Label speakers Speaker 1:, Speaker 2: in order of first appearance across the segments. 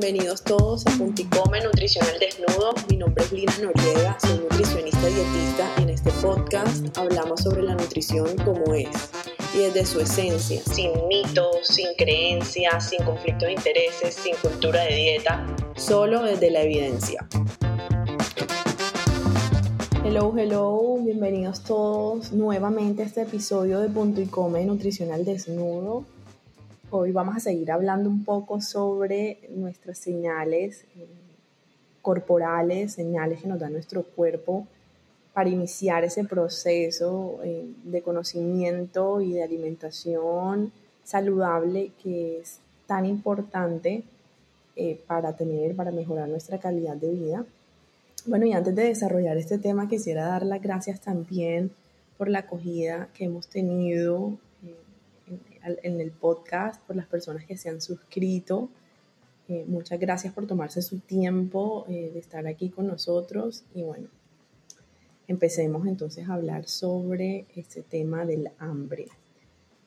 Speaker 1: bienvenidos todos a Punticome Nutricional Desnudo. Mi nombre es Lina Noriega, soy nutricionista dietista y en este podcast hablamos sobre la nutrición como es y desde su esencia, sin mitos, sin creencias, sin conflictos de intereses, sin cultura de dieta, solo desde la evidencia. Hello, hello, bienvenidos todos nuevamente a este episodio de Punto y Come Nutricional Desnudo. Hoy vamos a seguir hablando un poco sobre nuestras señales eh, corporales, señales que nos da nuestro cuerpo para iniciar ese proceso eh, de conocimiento y de alimentación saludable que es tan importante eh, para tener, para mejorar nuestra calidad de vida. Bueno, y antes de desarrollar este tema, quisiera dar las gracias también por la acogida que hemos tenido en el podcast, por las personas que se han suscrito. Eh, muchas gracias por tomarse su tiempo de estar aquí con nosotros y bueno, empecemos entonces a hablar sobre este tema del hambre.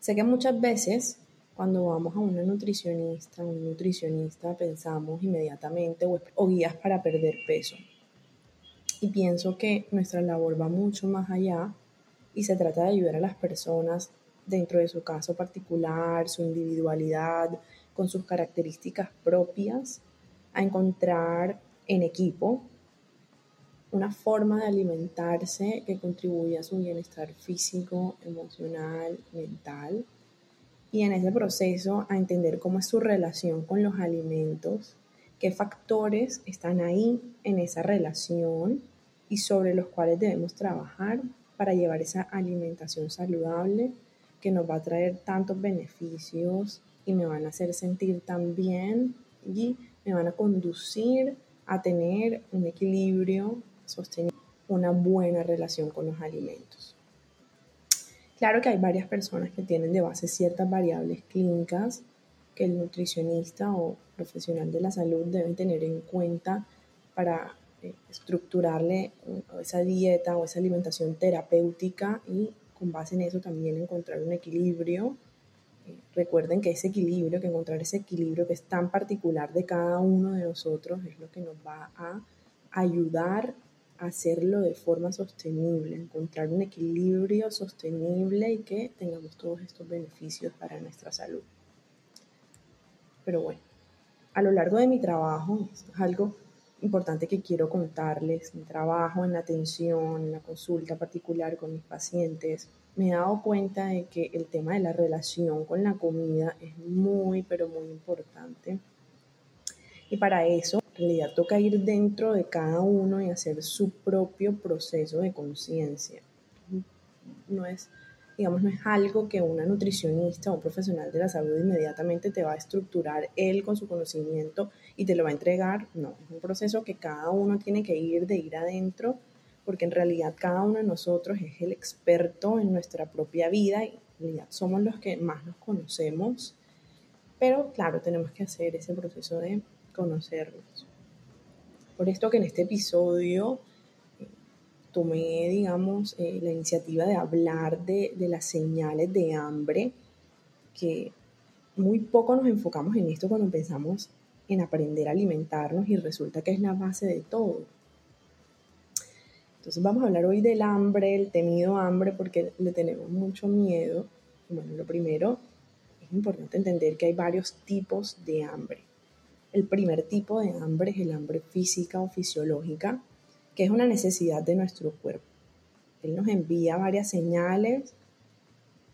Speaker 1: Sé que muchas veces cuando vamos a una nutricionista, un nutricionista, pensamos inmediatamente o, guías para perder peso. Y pienso que nuestra labor va mucho más allá y se trata de ayudar a las personas dentro de su caso particular, su individualidad, con sus características propias, a encontrar en equipo una forma de alimentarse que contribuya a su bienestar físico, emocional, mental. Y en ese proceso a entender cómo es su relación con los alimentos, qué factores están ahí en esa relación y sobre los cuales debemos trabajar para llevar esa alimentación saludable que nos va a traer tantos beneficios y me van a hacer sentir tan bien y me van a conducir a tener un equilibrio sostener una buena relación con los alimentos. Claro que hay varias personas que tienen de base ciertas variables clínicas que el nutricionista o profesional de la salud deben tener en cuenta para eh, estructurarle esa dieta o esa alimentación terapéutica y con base en eso también encontrar un equilibrio. Eh, recuerden que ese equilibrio, que encontrar ese equilibrio que es tan particular de cada uno de nosotros es lo que nos va a ayudar hacerlo de forma sostenible, encontrar un equilibrio sostenible y que tengamos todos estos beneficios para nuestra salud. Pero bueno, a lo largo de mi trabajo, es algo importante que quiero contarles, mi trabajo en la atención, en la consulta particular con mis pacientes, me he dado cuenta de que el tema de la relación con la comida es muy, pero muy importante. Y para eso en realidad toca ir dentro de cada uno y hacer su propio proceso de conciencia. No es, digamos, no es algo que una nutricionista o un profesional de la salud inmediatamente te va a estructurar él con su conocimiento y te lo va a entregar. No, es un proceso que cada uno tiene que ir de ir adentro porque en realidad cada uno de nosotros es el experto en nuestra propia vida y somos los que más nos conocemos. Pero claro, tenemos que hacer ese proceso de conocernos. Por esto que en este episodio eh, tomé, digamos, eh, la iniciativa de hablar de, de las señales de hambre, que muy poco nos enfocamos en esto cuando pensamos en aprender a alimentarnos y resulta que es la base de todo. Entonces vamos a hablar hoy del hambre, el temido hambre, porque le tenemos mucho miedo. Bueno, lo primero, es importante entender que hay varios tipos de hambre. El primer tipo de hambre es el hambre física o fisiológica, que es una necesidad de nuestro cuerpo. Él nos envía varias señales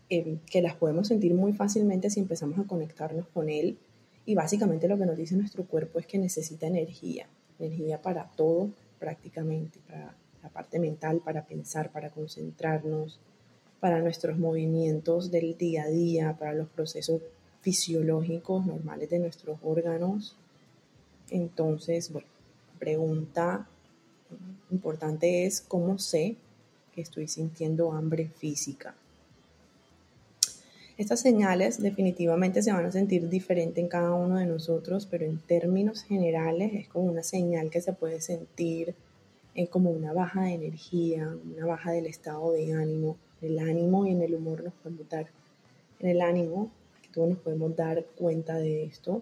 Speaker 1: eh, que las podemos sentir muy fácilmente si empezamos a conectarnos con él. Y básicamente lo que nos dice nuestro cuerpo es que necesita energía, energía para todo prácticamente, para la parte mental, para pensar, para concentrarnos, para nuestros movimientos del día a día, para los procesos fisiológicos normales de nuestros órganos entonces, bueno, pregunta importante es cómo sé que estoy sintiendo hambre física. Estas señales definitivamente se van a sentir diferente en cada uno de nosotros, pero en términos generales es como una señal que se puede sentir eh, como una baja de energía, una baja del estado de ánimo. El ánimo y en el humor nos podemos dar, en el ánimo, que todos nos podemos dar cuenta de esto,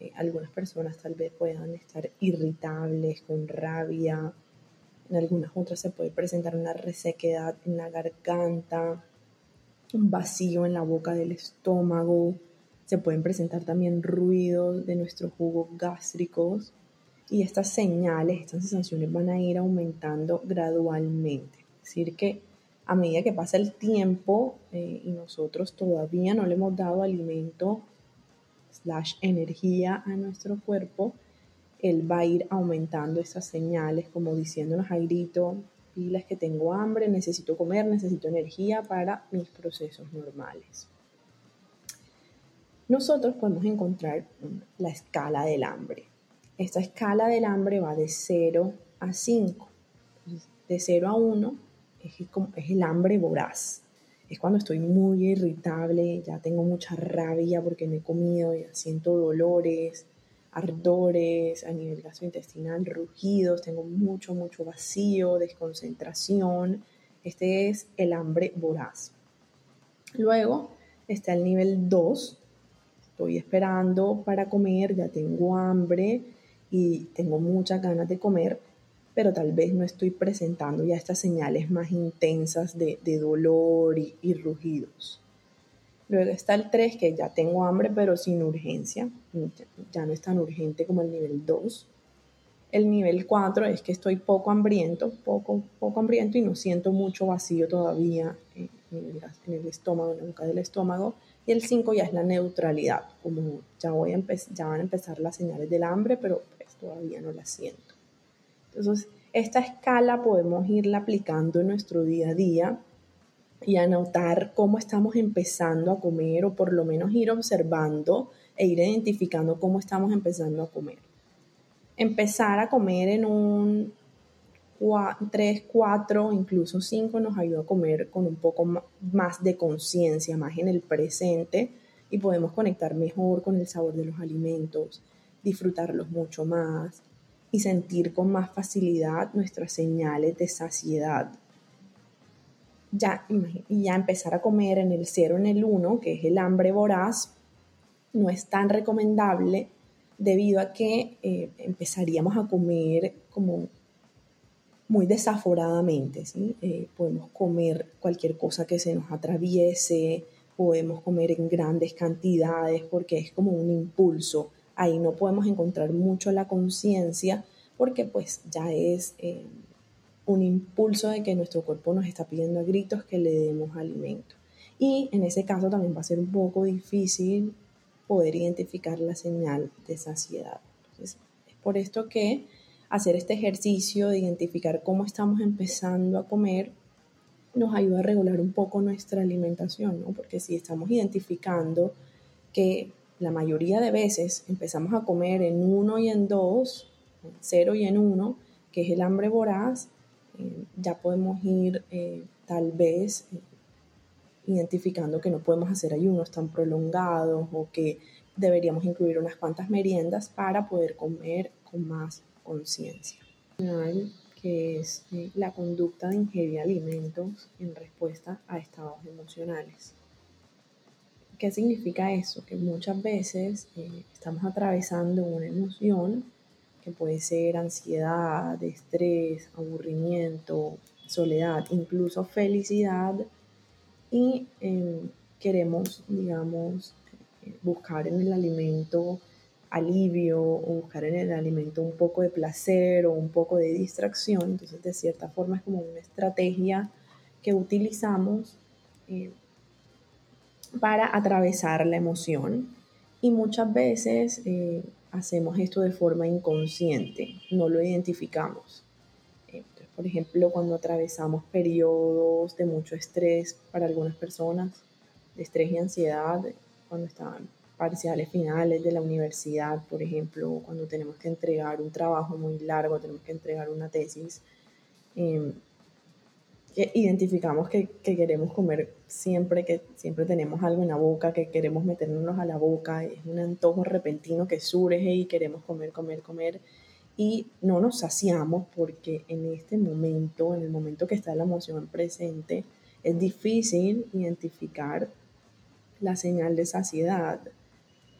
Speaker 1: Eh, algunas personas tal vez puedan estar irritables, con rabia. En algunas otras se puede presentar una resequedad en la garganta, un vacío en la boca del estómago. Se pueden presentar también ruidos de nuestros jugos gástricos. Y estas señales, estas sensaciones van a ir aumentando gradualmente. Es decir, que a medida que pasa el tiempo eh, y nosotros todavía no le hemos dado alimento slash energía a nuestro cuerpo, él va a ir aumentando esas señales como diciéndonos a grito, pilas que tengo hambre, necesito comer, necesito energía para mis procesos normales. Nosotros podemos encontrar la escala del hambre. Esta escala del hambre va de 0 a 5. De 0 a 1 es, el hambre voraz es cuando estoy muy irritable, ya tengo mucha rabia porque no he comido, ya siento dolores, ardores a nivel gastrointestinal, rugidos, tengo mucho, mucho vacío, desconcentración. Este es el hambre voraz. Luego está el nivel 2. Estoy esperando para comer, ya tengo hambre y tengo muchas ganas de comer pero tal vez no estoy presentando ya estas señales más intensas de, dolor y, y, rugidos. Luego está el 3, que ya tengo hambre, pero sin urgencia. Ya no es tan urgente como el nivel 2. El nivel 4 es que estoy poco hambriento, poco, poco hambriento y no siento mucho vacío todavía en, el estómago, en la boca del estómago. Y el 5 ya es la neutralidad, como ya, voy a ya van a empezar las señales del hambre, pero pues todavía no las siento. Entonces, esta escala podemos irla aplicando en nuestro día a día y anotar cómo estamos empezando a comer o por lo menos ir observando e ir identificando cómo estamos empezando a comer. Empezar a comer en un 3, 4, incluso 5 nos ayuda a comer con un poco más de conciencia, más en el presente y podemos conectar mejor con el sabor de los alimentos, disfrutarlos mucho más, y sentir con más facilidad nuestras señales de saciedad. Ya, ya empezar a comer en el 0, en el 1, que es el hambre voraz, no es tan recomendable debido a que eh, empezaríamos a comer como muy desaforadamente. ¿sí? Eh, podemos comer cualquier cosa que se nos atraviese, podemos comer en grandes cantidades porque es como un impulso ahí no podemos encontrar mucho la conciencia porque pues ya es eh, un impulso de que nuestro cuerpo nos está pidiendo a gritos que le demos alimento. Y en ese caso también va a ser un poco difícil poder identificar la señal de saciedad. Es por esto que hacer este ejercicio de identificar cómo estamos empezando a comer nos ayuda a regular un poco nuestra alimentación, ¿no? Porque si estamos identificando que la mayoría de veces empezamos a comer en uno y en dos, en cero y en uno, que es el hambre voraz, eh, ya podemos ir eh, tal vez eh, identificando que no podemos hacer ayunos tan prolongados o que deberíamos incluir unas cuantas meriendas para poder comer con más conciencia. que es la conducta de ingerir alimentos en respuesta a estados emocionales. ¿Qué significa eso? Que muchas veces eh, estamos atravesando una emoción que puede ser ansiedad, estrés, aburrimiento, soledad, incluso felicidad y em, queremos, digamos, buscar en el alimento alivio o buscar en el alimento un poco de placer o un poco de distracción. Entonces, de cierta forma es como una estrategia que utilizamos eh, para atravesar la emoción y muchas veces eh, hacemos esto de forma inconsciente, no lo identificamos. por ejemplo, cuando atravesamos periodos de mucho estrés para algunas personas, de estrés y ansiedad, cuando están parciales finales de la universidad, por ejemplo, cuando tenemos que entregar un trabajo muy largo, tenemos que entregar una tesis, eh, identificamos que, queremos comer siempre, que siempre tenemos algo en la boca, que queremos meternos a la boca, es un antojo repentino que surge y queremos comer, comer, comer y no nos saciamos porque en este momento, en el momento que está la emoción presente, es difícil identificar la señal de saciedad.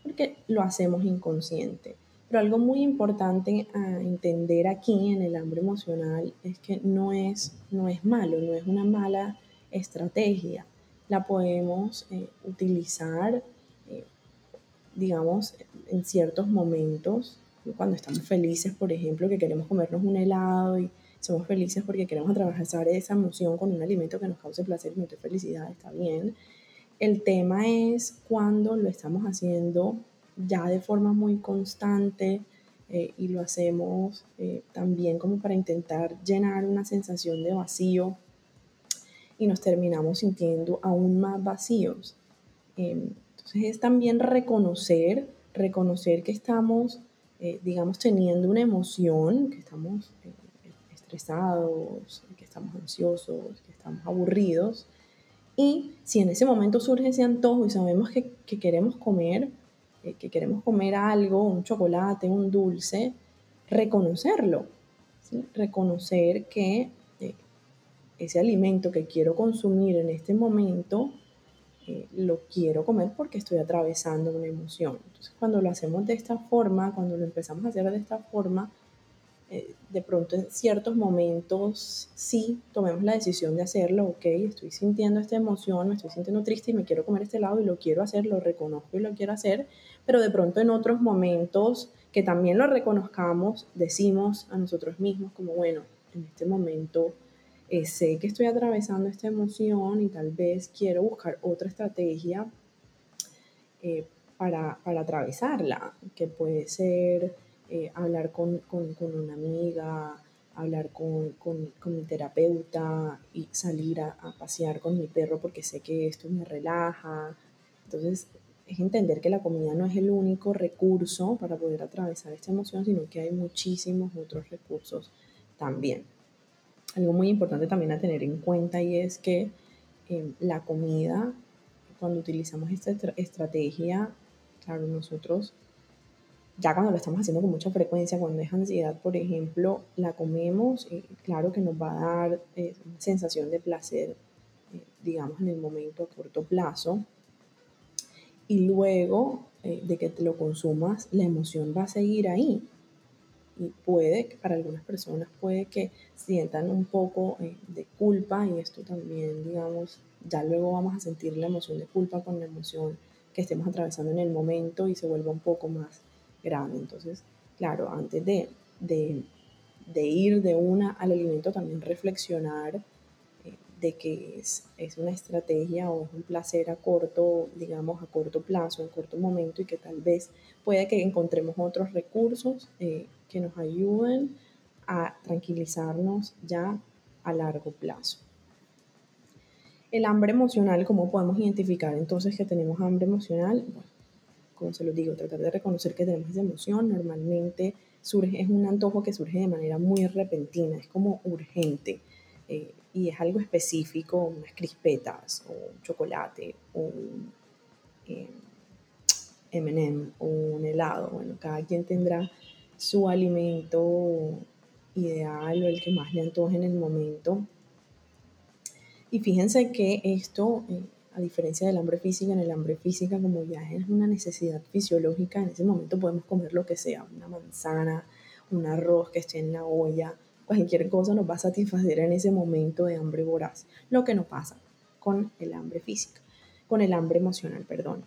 Speaker 1: porque lo hacemos inconsciente. Pero algo muy importante a entender aquí en el hambre emocional es que no es, no es malo, no es una mala estrategia. La podemos eh, utilizar, eh, digamos, en ciertos momentos, cuando estamos felices, por ejemplo, que queremos comernos un helado y somos felices porque queremos atravesar esa emoción con un alimento que nos cause placer y nos felicidad, está bien. El tema es cuando lo estamos haciendo ya de forma muy constante eh, y lo hacemos también como para intentar llenar una sensación de vacío y nos terminamos sintiendo aún más vacíos. Em, entonces es también reconocer, reconocer que estamos, eh, digamos, teniendo una emoción, que estamos estresados, que estamos ansiosos, que estamos aburridos. Y si en ese momento surge ese antojo y sabemos que, que queremos comer, eh, que queremos comer algo, un chocolate, un dulce, reconocerlo, reconocer que eh, ese alimento que quiero consumir en este momento eh, lo quiero comer porque estoy atravesando una emoción. Entonces, cuando lo hacemos de esta forma, cuando lo empezamos a hacer de esta forma, eh, de pronto en ciertos momentos sí tomemos la decisión de hacerlo, ok, estoy sintiendo esta emoción, me estoy sintiendo triste y me quiero comer este helado y lo quiero hacer, lo reconozco y lo quiero hacer, pero de pronto en otros momentos que también lo reconozcamos, decimos a nosotros mismos como, bueno, en este momento eh, sé que estoy atravesando esta emoción y tal vez quiero buscar otra estrategia eh, para, para atravesarla, que puede ser eh, hablar con, con, con, una amiga, hablar con, con, mi terapeuta y salir a, a, pasear con mi perro porque sé que esto me relaja. Entonces, es entender que la comida no es el único recurso para poder atravesar esta emoción, sino que hay muchísimos otros recursos también. Algo muy importante también a tener en cuenta y es que eh, la comida, cuando utilizamos esta estrategia, claro, nosotros ya cuando lo estamos haciendo con mucha frecuencia, cuando es ansiedad, por ejemplo, la comemos, claro que nos va a dar eh, sensación de placer, eh, digamos, en el momento a corto plazo. Y luego eh, de que te lo consumas, la emoción va a seguir ahí. Y puede, para algunas personas, puede que sientan un poco de culpa y esto también, digamos, ya luego vamos a sentir la emoción de culpa con la emoción que estemos atravesando en el momento y se vuelva un poco más grande. Entonces, claro, antes de, de, de ir de una al alimento, también reflexionar eh, de que es, es, una estrategia o es un placer a corto, digamos, a corto plazo, en corto momento y que tal vez puede que encontremos otros recursos eh, que nos ayuden a tranquilizarnos ya a largo plazo. El hambre emocional, ¿cómo podemos identificar entonces que tenemos hambre emocional? Bueno, como se lo digo, tratar de reconocer que tenemos esa emoción. Normalmente surge, es un antojo que surge de manera muy repentina, es como urgente eh, y es algo específico, unas crispetas o un chocolate o un eh, M&M o un helado. Bueno, cada quien tendrá su alimento ideal o el que más le antoje en el momento. Y fíjense que esto eh, a diferencia del hambre física, en el hambre física como ya es una necesidad fisiológica, en ese momento podemos comer lo que sea, una manzana, un arroz que esté en la olla, cualquier cosa nos va a satisfacer en ese momento de hambre voraz. Lo que no pasa con el hambre física, con el hambre emocional, perdón.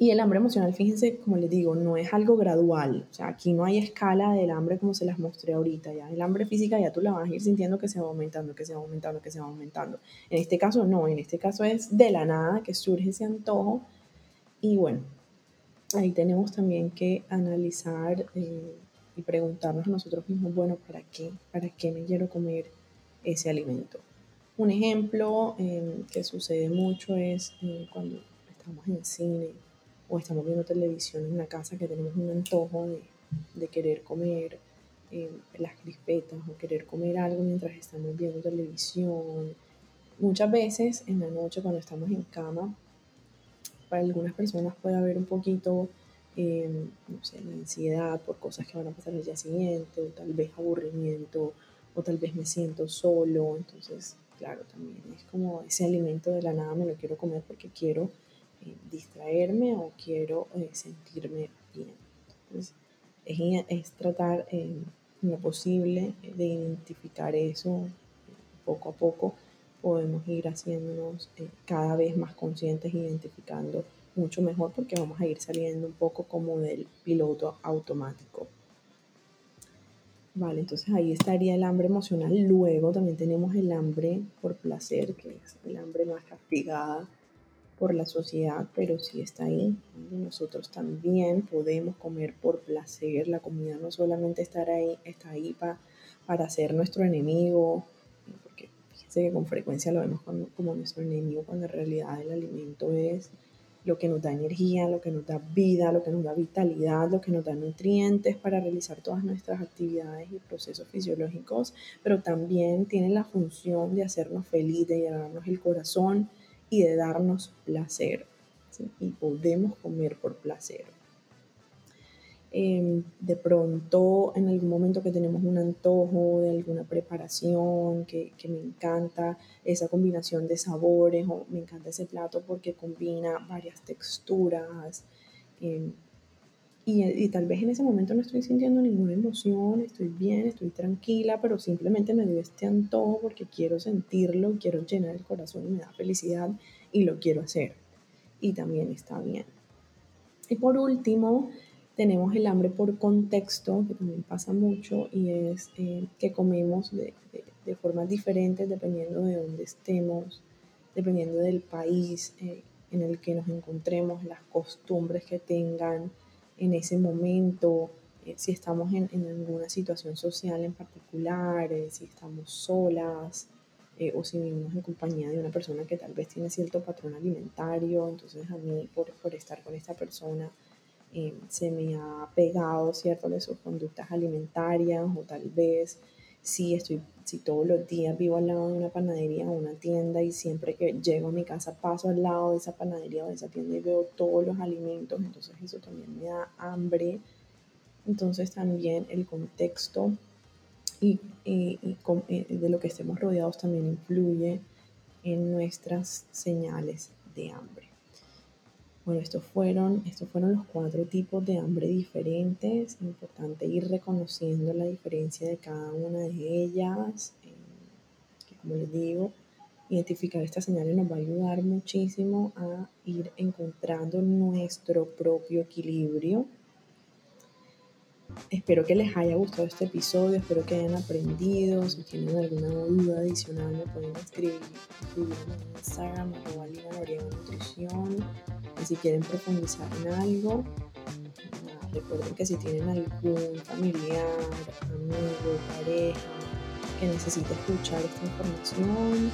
Speaker 1: Y el hambre emocional, fíjense, como les digo, no es algo gradual. O sea, aquí no hay escala del hambre como se las mostré ahorita. Ya el hambre física ya tú la vas a ir sintiendo que se va aumentando, que se va aumentando, que se va aumentando. En este caso no, en este caso es de la nada que surge ese antojo. Y bueno, ahí tenemos también que analizar eh, y preguntarnos nosotros mismos, bueno, ¿para qué? ¿Para qué me quiero comer ese alimento? Un ejemplo eh, que sucede mucho es eh, cuando estamos en cine o estamos viendo televisión en la casa que tenemos un antojo de, querer comer eh, las crispetas o querer comer algo mientras estamos viendo televisión. Muchas veces en la noche cuando estamos en cama, para algunas personas puede haber un poquito, eh, no sé, de ansiedad por cosas que van a pasar el día siguiente, o tal vez aburrimiento, o tal vez me siento solo. Entonces, claro, también es como ese alimento de la nada me lo quiero comer porque quiero eh, distraerme o quiero eh, sentirme bien. Entonces, es, es tratar en lo posible de identificar eso poco a poco. Podemos ir haciéndonos cada vez más conscientes, identificando mucho mejor porque vamos a ir saliendo un poco como del piloto automático. Vale, entonces ahí estaría el hambre emocional. Luego también tenemos el hambre por placer, que es el hambre más castigada por la sociedad, pero sí está ahí. Nosotros también podemos comer por placer. La comida no solamente estar ahí, está ahí para ser nuestro enemigo, porque fíjense que con frecuencia lo vemos como nuestro enemigo, cuando en realidad el alimento es lo que nos da energía, lo que nos da vida, lo que nos da vitalidad, lo que nos da nutrientes para realizar todas nuestras actividades y procesos fisiológicos, pero también tiene la función de hacernos feliz, de llenarnos el corazón y de darnos placer. Y podemos comer por placer. Em, de pronto en algún momento que tenemos un antojo de alguna preparación que, que, me encanta esa combinación de sabores o me encanta ese plato porque combina varias texturas em, y, y, tal vez en ese momento no estoy sintiendo ninguna emoción, estoy bien, estoy tranquila, pero simplemente me dio este antojo porque quiero sentirlo, quiero llenar el corazón y me da felicidad y lo quiero hacer y también está bien. Y por último, tenemos el hambre por contexto, que también pasa mucho, y es eh, que comemos de, de, formas diferentes dependiendo de dónde estemos, dependiendo del país eh, en el que nos encontremos, las costumbres que tengan en ese momento, eh, si estamos en, en, alguna situación social en particular, si estamos solas. o si vivimos en compañía de una persona que tal vez tiene cierto patrón alimentario, entonces a mí por, por estar con esta persona eh, se me ha pegado, ¿cierto?, de sus conductas alimentarias o tal vez si estoy, si todos los días vivo al lado de una panadería o una tienda y siempre que llego a mi casa paso al lado de esa panadería o de esa tienda y veo todos los alimentos, entonces eso también me da hambre. Entonces también el contexto y, y de lo que estemos rodeados también influye en nuestras señales de hambre. Bueno, estos fueron, estos fueron los cuatro tipos de hambre diferentes. Es importante ir reconociendo la diferencia de cada una de ellas. Eh, como les digo, identificar estas señales nos va a ayudar muchísimo a ir encontrando nuestro propio equilibrio. Espero que les haya gustado este episodio, espero que hayan aprendido. Si tienen alguna duda adicional, me pueden escribir, en Instagram, arroba Nutrición si quieren profundizar en algo, recuerden que si tienen algún familiar, amigo, pareja que necesite escuchar esta información,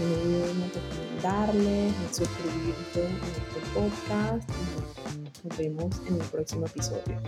Speaker 1: no olviden a recomendarles, a suscribirse a este podcast y nos vemos en el próximo episodio.